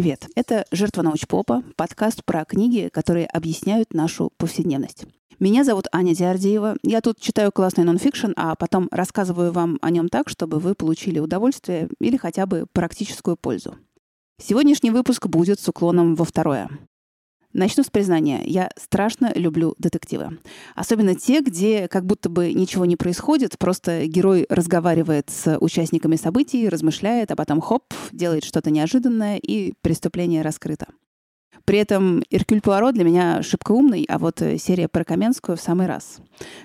Привет! Это «Жертва научпопа», подкаст про книги, которые объясняют нашу повседневность. Меня зовут Аня Диардеева. Я тут читаю классный нонфикшн, а потом рассказываю вам о нем так, чтобы вы получили удовольствие или хотя бы практическую пользу. Сегодняшний выпуск будет с уклоном во второе. Начну с признания. Я страшно люблю детективы. Особенно те, где как будто бы ничего не происходит, просто герой разговаривает с участниками событий, размышляет, а потом хоп, делает что-то неожиданное, и преступление раскрыто. При этом Иркюль Пуаро для меня шибко умный, а вот серия про Каменскую в самый раз.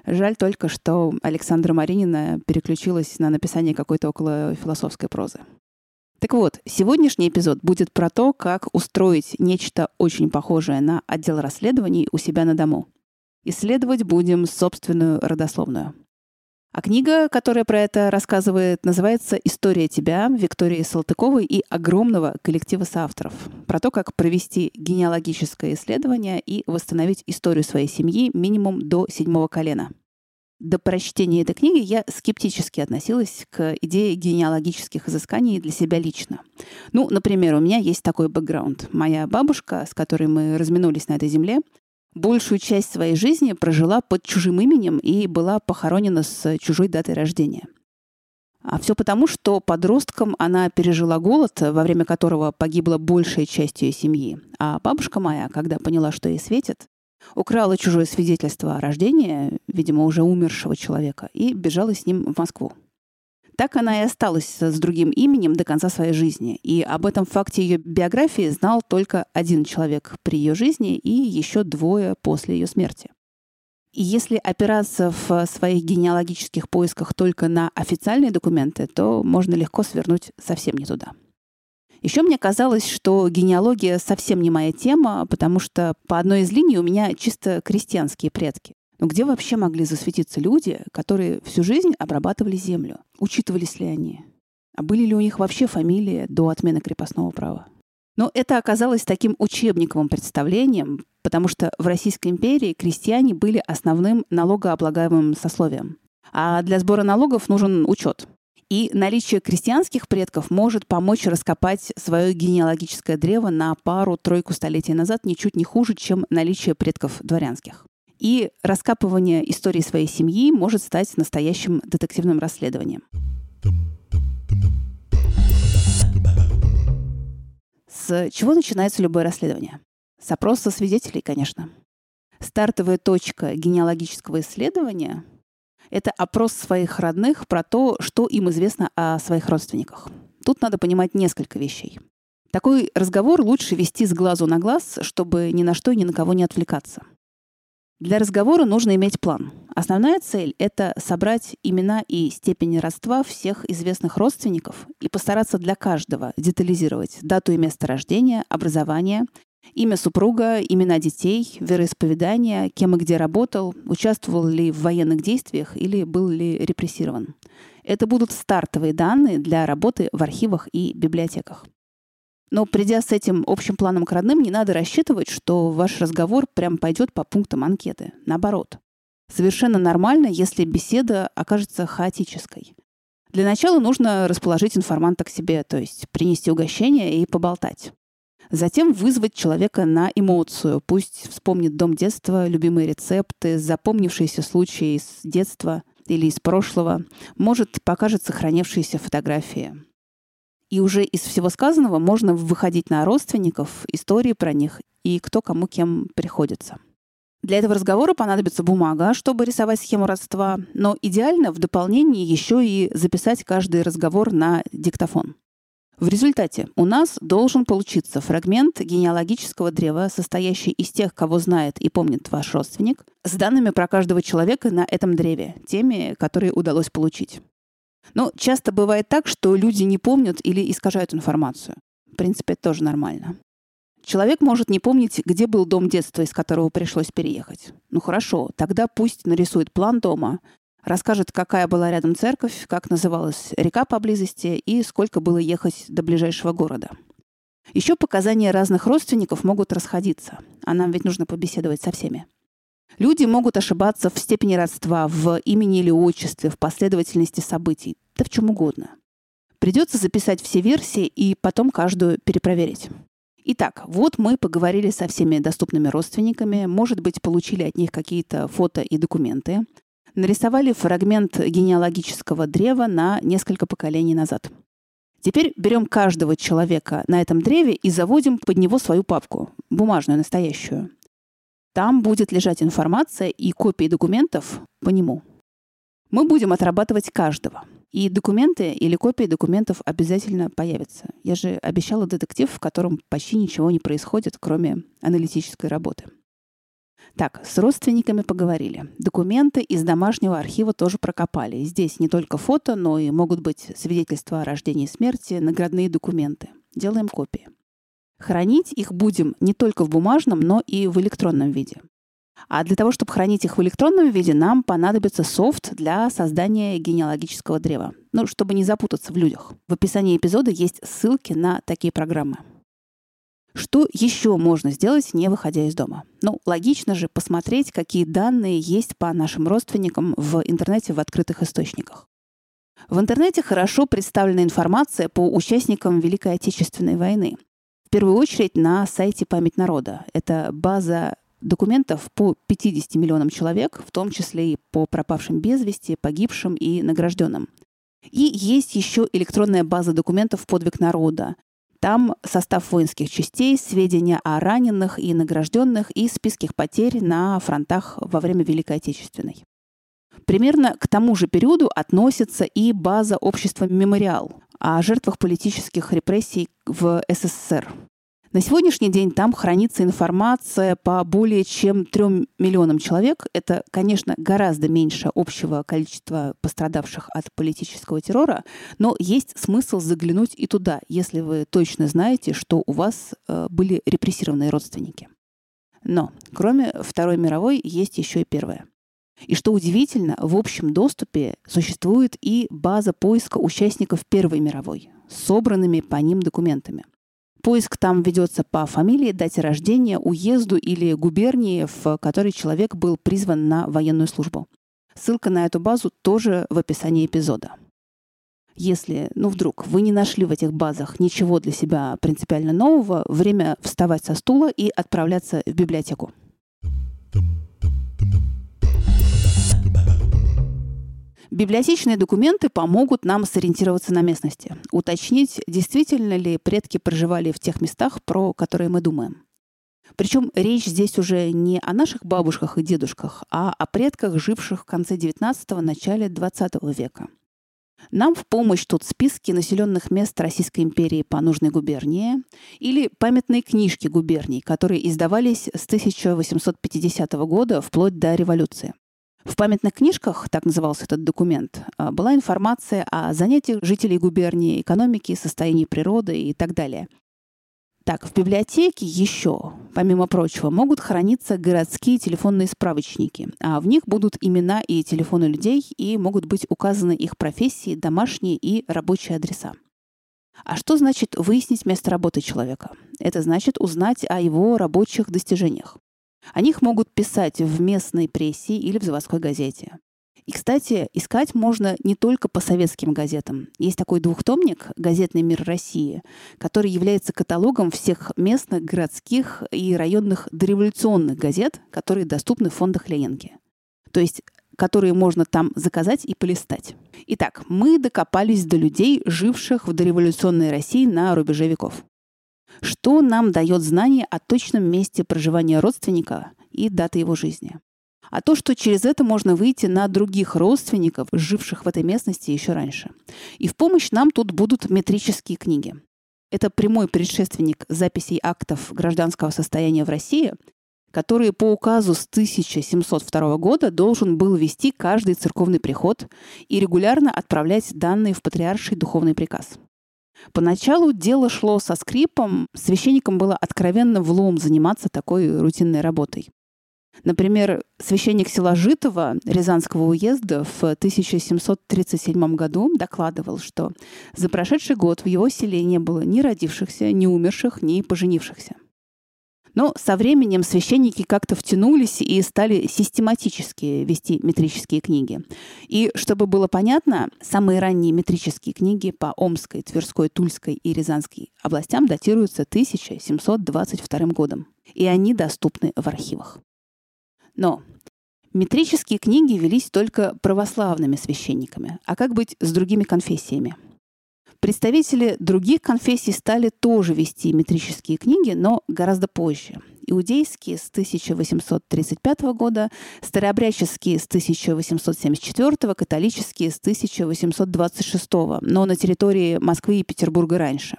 Жаль только, что Александра Маринина переключилась на написание какой-то около философской прозы. Так вот, сегодняшний эпизод будет про то, как устроить нечто очень похожее на отдел расследований у себя на дому. Исследовать будем собственную родословную. А книга, которая про это рассказывает, называется «История тебя» Виктории Салтыковой и огромного коллектива соавторов. Про то, как провести генеалогическое исследование и восстановить историю своей семьи минимум до седьмого колена – до прочтения этой книги я скептически относилась к идее генеалогических изысканий для себя лично. Ну, например, у меня есть такой бэкграунд. Моя бабушка, с которой мы разминулись на этой земле, большую часть своей жизни прожила под чужим именем и была похоронена с чужой датой рождения. А все потому, что подростком она пережила голод, во время которого погибла большая часть ее семьи. А бабушка моя, когда поняла, что ей светит, украла чужое свидетельство о рождении, видимо, уже умершего человека, и бежала с ним в Москву. Так она и осталась с другим именем до конца своей жизни. И об этом факте ее биографии знал только один человек при ее жизни и еще двое после ее смерти. И если опираться в своих генеалогических поисках только на официальные документы, то можно легко свернуть совсем не туда. Еще мне казалось, что генеалогия совсем не моя тема, потому что по одной из линий у меня чисто крестьянские предки. Но где вообще могли засветиться люди, которые всю жизнь обрабатывали землю? Учитывались ли они? А были ли у них вообще фамилии до отмены крепостного права? Но это оказалось таким учебниковым представлением, потому что в Российской империи крестьяне были основным налогооблагаемым сословием. А для сбора налогов нужен учет. И наличие крестьянских предков может помочь раскопать свое генеалогическое древо на пару-тройку столетий назад ничуть не хуже, чем наличие предков дворянских. И раскапывание истории своей семьи может стать настоящим детективным расследованием. С чего начинается любое расследование? С опроса свидетелей, конечно. Стартовая точка генеалогического исследования это опрос своих родных про то, что им известно о своих родственниках. Тут надо понимать несколько вещей. Такой разговор лучше вести с глазу на глаз, чтобы ни на что и ни на кого не отвлекаться. Для разговора нужно иметь план. Основная цель — это собрать имена и степени родства всех известных родственников и постараться для каждого детализировать дату и место рождения, образование, Имя супруга, имена детей, вероисповедание, кем и где работал, участвовал ли в военных действиях или был ли репрессирован. Это будут стартовые данные для работы в архивах и библиотеках. Но придя с этим общим планом к родным, не надо рассчитывать, что ваш разговор прям пойдет по пунктам анкеты. Наоборот. Совершенно нормально, если беседа окажется хаотической. Для начала нужно расположить информанта к себе, то есть принести угощение и поболтать. Затем вызвать человека на эмоцию. Пусть вспомнит дом детства, любимые рецепты, запомнившиеся случаи из детства или из прошлого. Может, покажет сохранившиеся фотографии. И уже из всего сказанного можно выходить на родственников, истории про них и кто кому кем приходится. Для этого разговора понадобится бумага, чтобы рисовать схему родства, но идеально в дополнении еще и записать каждый разговор на диктофон. В результате у нас должен получиться фрагмент генеалогического древа, состоящий из тех, кого знает и помнит ваш родственник, с данными про каждого человека на этом древе, теми, которые удалось получить. Но часто бывает так, что люди не помнят или искажают информацию. В принципе, это тоже нормально. Человек может не помнить, где был дом детства, из которого пришлось переехать. Ну хорошо, тогда пусть нарисует план дома, расскажет, какая была рядом церковь, как называлась река поблизости и сколько было ехать до ближайшего города. Еще показания разных родственников могут расходиться, а нам ведь нужно побеседовать со всеми. Люди могут ошибаться в степени родства, в имени или отчестве, в последовательности событий, да в чем угодно. Придется записать все версии и потом каждую перепроверить. Итак, вот мы поговорили со всеми доступными родственниками, может быть, получили от них какие-то фото и документы, нарисовали фрагмент генеалогического древа на несколько поколений назад. Теперь берем каждого человека на этом древе и заводим под него свою папку, бумажную, настоящую. Там будет лежать информация и копии документов по нему. Мы будем отрабатывать каждого. И документы или копии документов обязательно появятся. Я же обещала детектив, в котором почти ничего не происходит, кроме аналитической работы. Так, с родственниками поговорили. Документы из домашнего архива тоже прокопали. Здесь не только фото, но и могут быть свидетельства о рождении и смерти, наградные документы. Делаем копии. Хранить их будем не только в бумажном, но и в электронном виде. А для того, чтобы хранить их в электронном виде, нам понадобится софт для создания генеалогического древа. Ну, чтобы не запутаться в людях. В описании эпизода есть ссылки на такие программы. Что еще можно сделать, не выходя из дома? Ну, логично же посмотреть, какие данные есть по нашим родственникам в интернете в открытых источниках. В интернете хорошо представлена информация по участникам Великой Отечественной войны. В первую очередь на сайте «Память народа». Это база документов по 50 миллионам человек, в том числе и по пропавшим без вести, погибшим и награжденным. И есть еще электронная база документов «Подвиг народа», там состав воинских частей, сведения о раненых и награжденных и списки потерь на фронтах во время Великой Отечественной. Примерно к тому же периоду относится и база общества «Мемориал» о жертвах политических репрессий в СССР. На сегодняшний день там хранится информация по более чем трем миллионам человек. Это, конечно, гораздо меньше общего количества пострадавших от политического террора, но есть смысл заглянуть и туда, если вы точно знаете, что у вас э, были репрессированные родственники. Но кроме Второй мировой есть еще и Первая. И что удивительно, в общем доступе существует и база поиска участников Первой мировой собранными по ним документами. Поиск там ведется по фамилии, дате рождения, уезду или губернии, в которой человек был призван на военную службу. Ссылка на эту базу тоже в описании эпизода. Если, ну вдруг, вы не нашли в этих базах ничего для себя принципиально нового, время вставать со стула и отправляться в библиотеку. Библиотечные документы помогут нам сориентироваться на местности, уточнить, действительно ли предки проживали в тех местах, про которые мы думаем. Причем речь здесь уже не о наших бабушках и дедушках, а о предках, живших в конце XIX – начале XX века. Нам в помощь тут списки населенных мест Российской империи по нужной губернии или памятные книжки губерний, которые издавались с 1850 года вплоть до революции. В памятных книжках, так назывался этот документ, а, была информация о занятиях жителей губернии, экономике, состоянии природы и так далее. Так, в библиотеке еще, помимо прочего, могут храниться городские телефонные справочники, а в них будут имена и телефоны людей, и могут быть указаны их профессии, домашние и рабочие адреса. А что значит выяснить место работы человека? Это значит узнать о его рабочих достижениях. О них могут писать в местной прессе или в заводской газете. И, кстати, искать можно не только по советским газетам. Есть такой двухтомник «Газетный мир России», который является каталогом всех местных, городских и районных дореволюционных газет, которые доступны в фондах Ленинки. То есть которые можно там заказать и полистать. Итак, мы докопались до людей, живших в дореволюционной России на рубеже веков. Что нам дает знание о точном месте проживания родственника и даты его жизни? А то, что через это можно выйти на других родственников, живших в этой местности еще раньше. И в помощь нам тут будут метрические книги. Это прямой предшественник записей актов гражданского состояния в России, которые по указу с 1702 года должен был вести каждый церковный приход и регулярно отправлять данные в патриарший духовный приказ. Поначалу дело шло со скрипом, священникам было откровенно влом заниматься такой рутинной работой. Например, священник села Житова Рязанского уезда в 1737 году докладывал, что за прошедший год в его селе не было ни родившихся, ни умерших, ни поженившихся. Но со временем священники как-то втянулись и стали систематически вести метрические книги. И чтобы было понятно, самые ранние метрические книги по Омской, Тверской, Тульской и Рязанской областям датируются 1722 годом. И они доступны в архивах. Но метрические книги велись только православными священниками. А как быть с другими конфессиями? Представители других конфессий стали тоже вести метрические книги, но гораздо позже. Иудейские с 1835 года, старообрядческие с 1874, католические с 1826, но на территории Москвы и Петербурга раньше.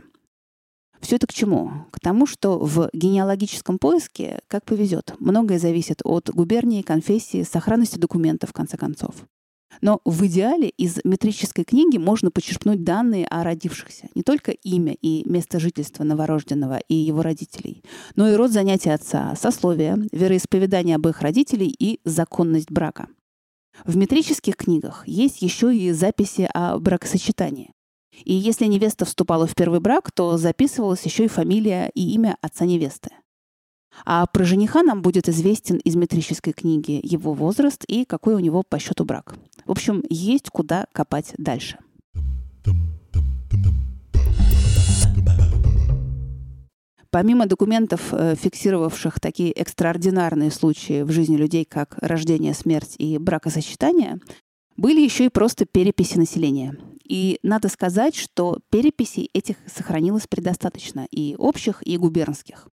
Все это к чему? К тому, что в генеалогическом поиске, как повезет, многое зависит от губернии, конфессии, сохранности документов, в конце концов. Но в идеале из метрической книги можно почерпнуть данные о родившихся. Не только имя и место жительства новорожденного и его родителей, но и род занятий отца, сословие, вероисповедание обоих родителей и законность брака. В метрических книгах есть еще и записи о бракосочетании. И если невеста вступала в первый брак, то записывалась еще и фамилия и имя отца невесты. А про жениха нам будет известен из метрической книги его возраст и какой у него по счету брак. В общем, есть куда копать дальше. Помимо документов, э, фиксировавших такие экстраординарные случаи в жизни людей, как рождение, смерть и бракосочетание, были еще и просто переписи населения. И надо сказать, что переписей этих сохранилось предостаточно, и общих, и губернских.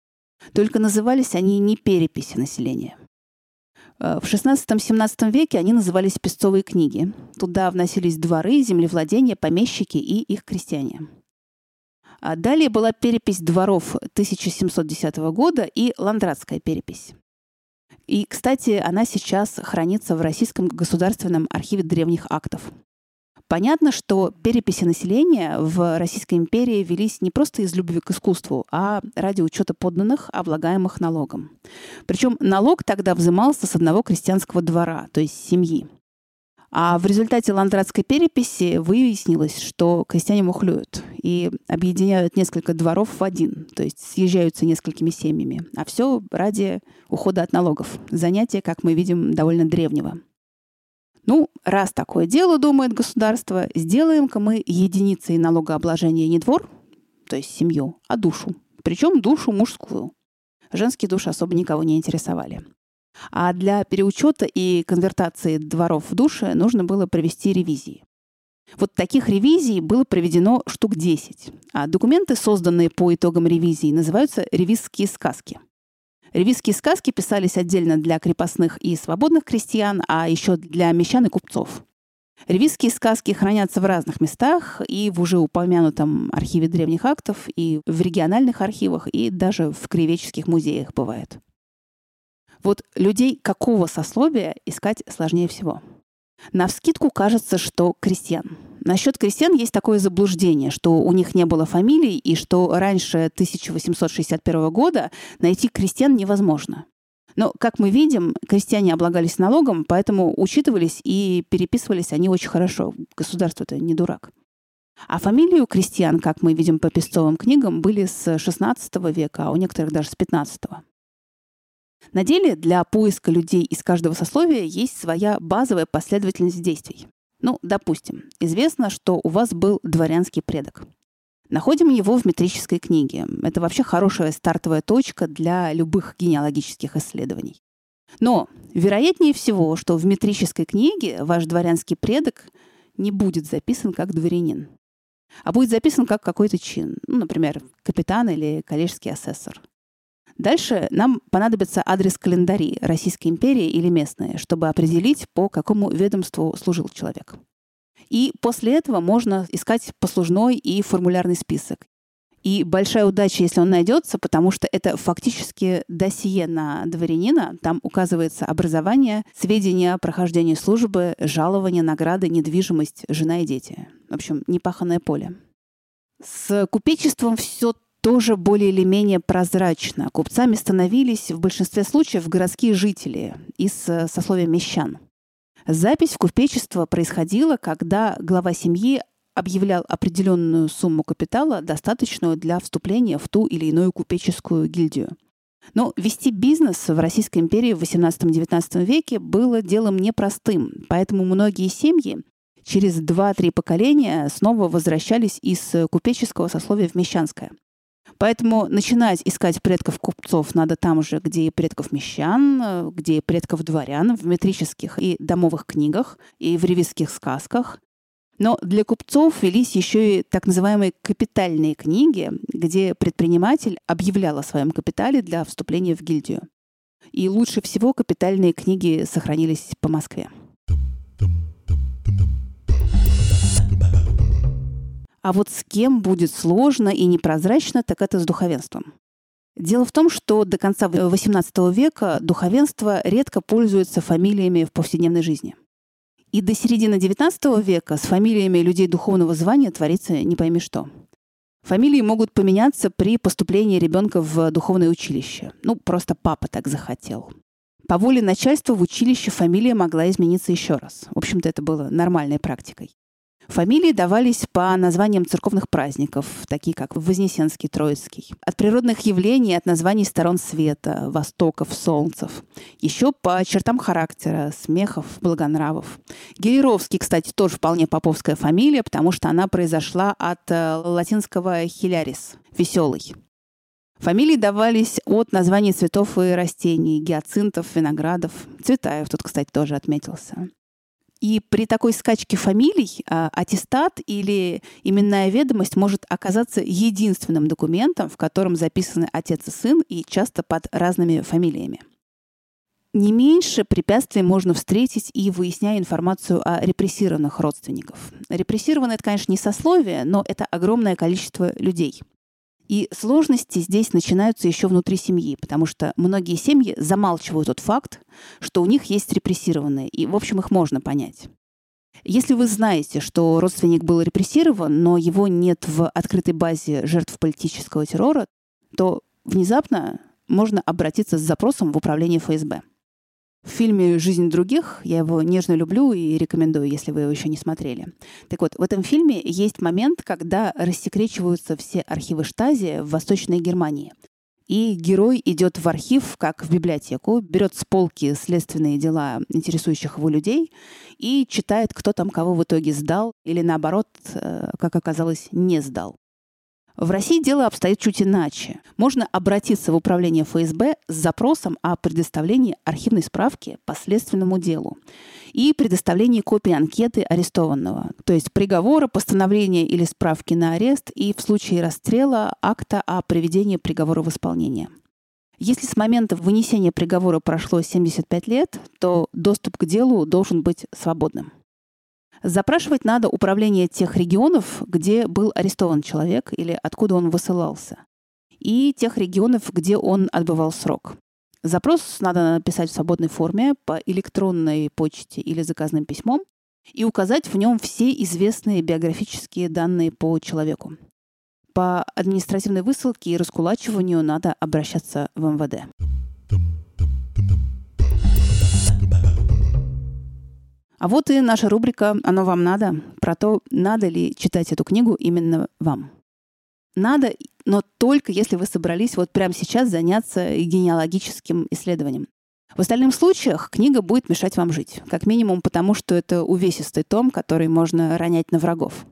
Только назывались они не переписи населения. Э, в XVI-XVII веке они назывались песцовые книги. Туда вносились дворы, землевладения, помещики и их крестьяне. А далее была перепись дворов 1710 года и ландратская перепись. И, кстати, она сейчас хранится в Российском государственном архиве древних актов. Понятно, что переписи населения в Российской империи велись не просто из любви к искусству, а ради учета подданных, облагаемых налогом. Причем налог тогда взимался с одного крестьянского двора, то есть семьи. А в результате ландратской переписи выяснилось, что крестьяне мухлюют и объединяют несколько дворов в один, то есть съезжаются несколькими семьями. А все ради ухода от налогов. Занятие, как мы видим, довольно древнего. Ну, раз такое дело, думает государство, сделаем-ка мы единицей налогообложения не двор, то есть семью, а душу. Причем душу мужскую. Женские души особо никого не интересовали. А для переучета и конвертации дворов в души нужно было провести ревизии. Вот таких ревизий было проведено штук 10. А документы, созданные по итогам ревизии, называются ревизские сказки. Ревизские сказки писались отдельно для крепостных и свободных крестьян, а еще для мещан и купцов. Ревизские сказки хранятся в разных местах, и в уже упомянутом архиве древних актов, и в региональных архивах, и даже в краеведческих музеях бывает. Вот людей какого сословия искать сложнее всего? На вскидку кажется, что крестьян. Насчет крестьян есть такое заблуждение, что у них не было фамилий и что раньше 1861 года найти крестьян невозможно. Но, как мы видим, крестьяне облагались налогом, поэтому учитывались и переписывались они очень хорошо. Государство-то не дурак. А фамилии у крестьян, как мы видим по песцовым книгам, были с XVI века, а у некоторых даже с XV. На деле для поиска людей из каждого сословия есть своя базовая последовательность действий. Ну, допустим, известно, что у вас был дворянский предок. Находим его в метрической книге. Это вообще хорошая стартовая точка для любых генеалогических исследований. Но вероятнее всего, что в метрической книге ваш дворянский предок не будет записан как дворянин, а будет записан как какой-то чин, ну, например, капитан или коллежский асессор. Дальше нам понадобится адрес календарей Российской империи или местные, чтобы определить, по какому ведомству служил человек. И после этого можно искать послужной и формулярный список. И большая удача, если он найдется, потому что это фактически досье на дворянина. Там указывается образование, сведения о прохождении службы, жалования, награды, недвижимость, жена и дети. В общем, непаханное поле. С купечеством все тоже более или менее прозрачно. Купцами становились в большинстве случаев городские жители из э, сословия мещан. Запись в купечество происходила, когда глава семьи объявлял определенную сумму капитала, достаточную для вступления в ту или иную купеческую гильдию. Но вести бизнес в Российской империи в XVIII-XIX веке было делом непростым, поэтому многие семьи через 2-3 поколения снова возвращались из купеческого сословия в мещанское. Поэтому начинать искать предков купцов надо там же, где и предков мещан, где и предков дворян, в метрических и домовых книгах, и в ревизских сказках. Но для купцов велись еще и так называемые капитальные книги, где предприниматель объявлял о своем капитале для вступления в гильдию. И лучше всего капитальные книги сохранились по Москве. А вот с кем будет сложно и непрозрачно, так это с духовенством. Дело в том, что до конца XVIII века духовенство редко пользуется фамилиями в повседневной жизни. И до середины XIX века с фамилиями людей духовного звания творится не пойми что. Фамилии могут поменяться при поступлении ребенка в духовное училище. Ну, просто папа так захотел. По воле начальства в училище фамилия могла измениться еще раз. В общем-то, это было нормальной практикой. Фамилии давались по названиям церковных праздников, такие как Вознесенский, Троицкий. От природных явлений, от названий сторон света, востоков, солнцев. Еще по чертам характера, смехов, благонравов. Гелеровский, кстати, тоже вполне поповская фамилия, потому что она произошла от э, латинского «хилярис» — «веселый». Фамилии давались от названий цветов и растений, гиацинтов, виноградов. Цветаев тут, кстати, тоже отметился. И при такой скачке фамилий а, аттестат или именная ведомость может оказаться единственным документом, в котором записаны отец и сын, и часто под разными фамилиями. Не меньше препятствий можно встретить и выясняя информацию о репрессированных родственников. Репрессированные — это, конечно, не сословие, но это огромное количество людей — и сложности здесь начинаются еще внутри семьи, потому что многие семьи замалчивают тот факт, что у них есть репрессированные, и, в общем, их можно понять. Если вы знаете, что родственник был репрессирован, но его нет в открытой базе жертв политического террора, то внезапно можно обратиться с запросом в управление ФСБ. В фильме «Жизнь других» я его нежно люблю и рекомендую, если вы его еще не смотрели. Так вот, в этом фильме есть момент, когда рассекречиваются все архивы Штази в Восточной Германии. И герой идет в архив, как в библиотеку, берет с полки следственные дела интересующих его людей и читает, кто там кого в итоге сдал или, наоборот, э, как оказалось, не сдал. В России дело обстоит чуть иначе. Можно обратиться в управление ФСБ с запросом о предоставлении архивной справки по следственному делу и предоставлении копии анкеты арестованного, то есть приговора, постановления или справки на арест и в случае расстрела акта о приведении приговора в исполнение. Если с момента вынесения приговора прошло 75 лет, то доступ к делу должен быть свободным. Запрашивать надо управление тех регионов, где был арестован человек или откуда он высылался, и тех регионов, где он отбывал срок. Запрос надо написать в свободной форме по электронной почте или заказным письмом и указать в нем все известные биографические данные по человеку. По административной высылке и раскулачиванию надо обращаться в МВД. А вот и наша рубрика «Оно вам надо» про то, надо ли читать эту книгу именно вам. Надо, но только если вы собрались вот прямо сейчас заняться генеалогическим исследованием. В остальных случаях книга будет мешать вам жить. Как минимум потому, что это увесистый том, который можно ронять на врагов.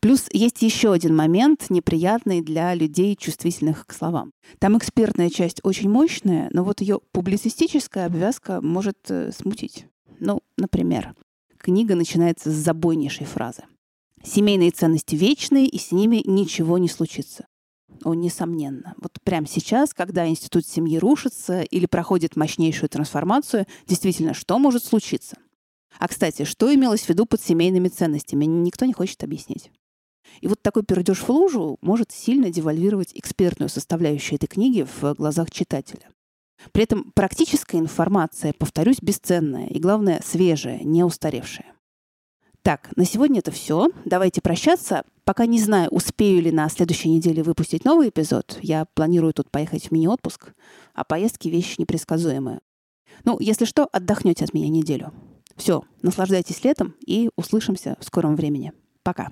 Плюс есть еще один момент, неприятный для людей, чувствительных к словам. Там экспертная часть очень мощная, но вот ее публицистическая обвязка может э, смутить. Ну, например, книга начинается с забойнейшей фразы. Семейные ценности вечные, и с ними ничего не случится. О, несомненно. Вот прямо сейчас, когда институт семьи рушится или проходит мощнейшую трансформацию, действительно, что может случиться? А, кстати, что имелось в виду под семейными ценностями, никто не хочет объяснить. И вот такой пердеж в лужу может сильно девальвировать экспертную составляющую этой книги в глазах читателя. При этом практическая информация, повторюсь, бесценная и, главное, свежая, не устаревшая. Так, на сегодня это все. Давайте прощаться. Пока не знаю, успею ли на следующей неделе выпустить новый эпизод. Я планирую тут поехать в мини-отпуск, а поездки — вещь непредсказуемая. Ну, если что, отдохнете от меня неделю. Все, наслаждайтесь летом и услышимся в скором времени. Пока.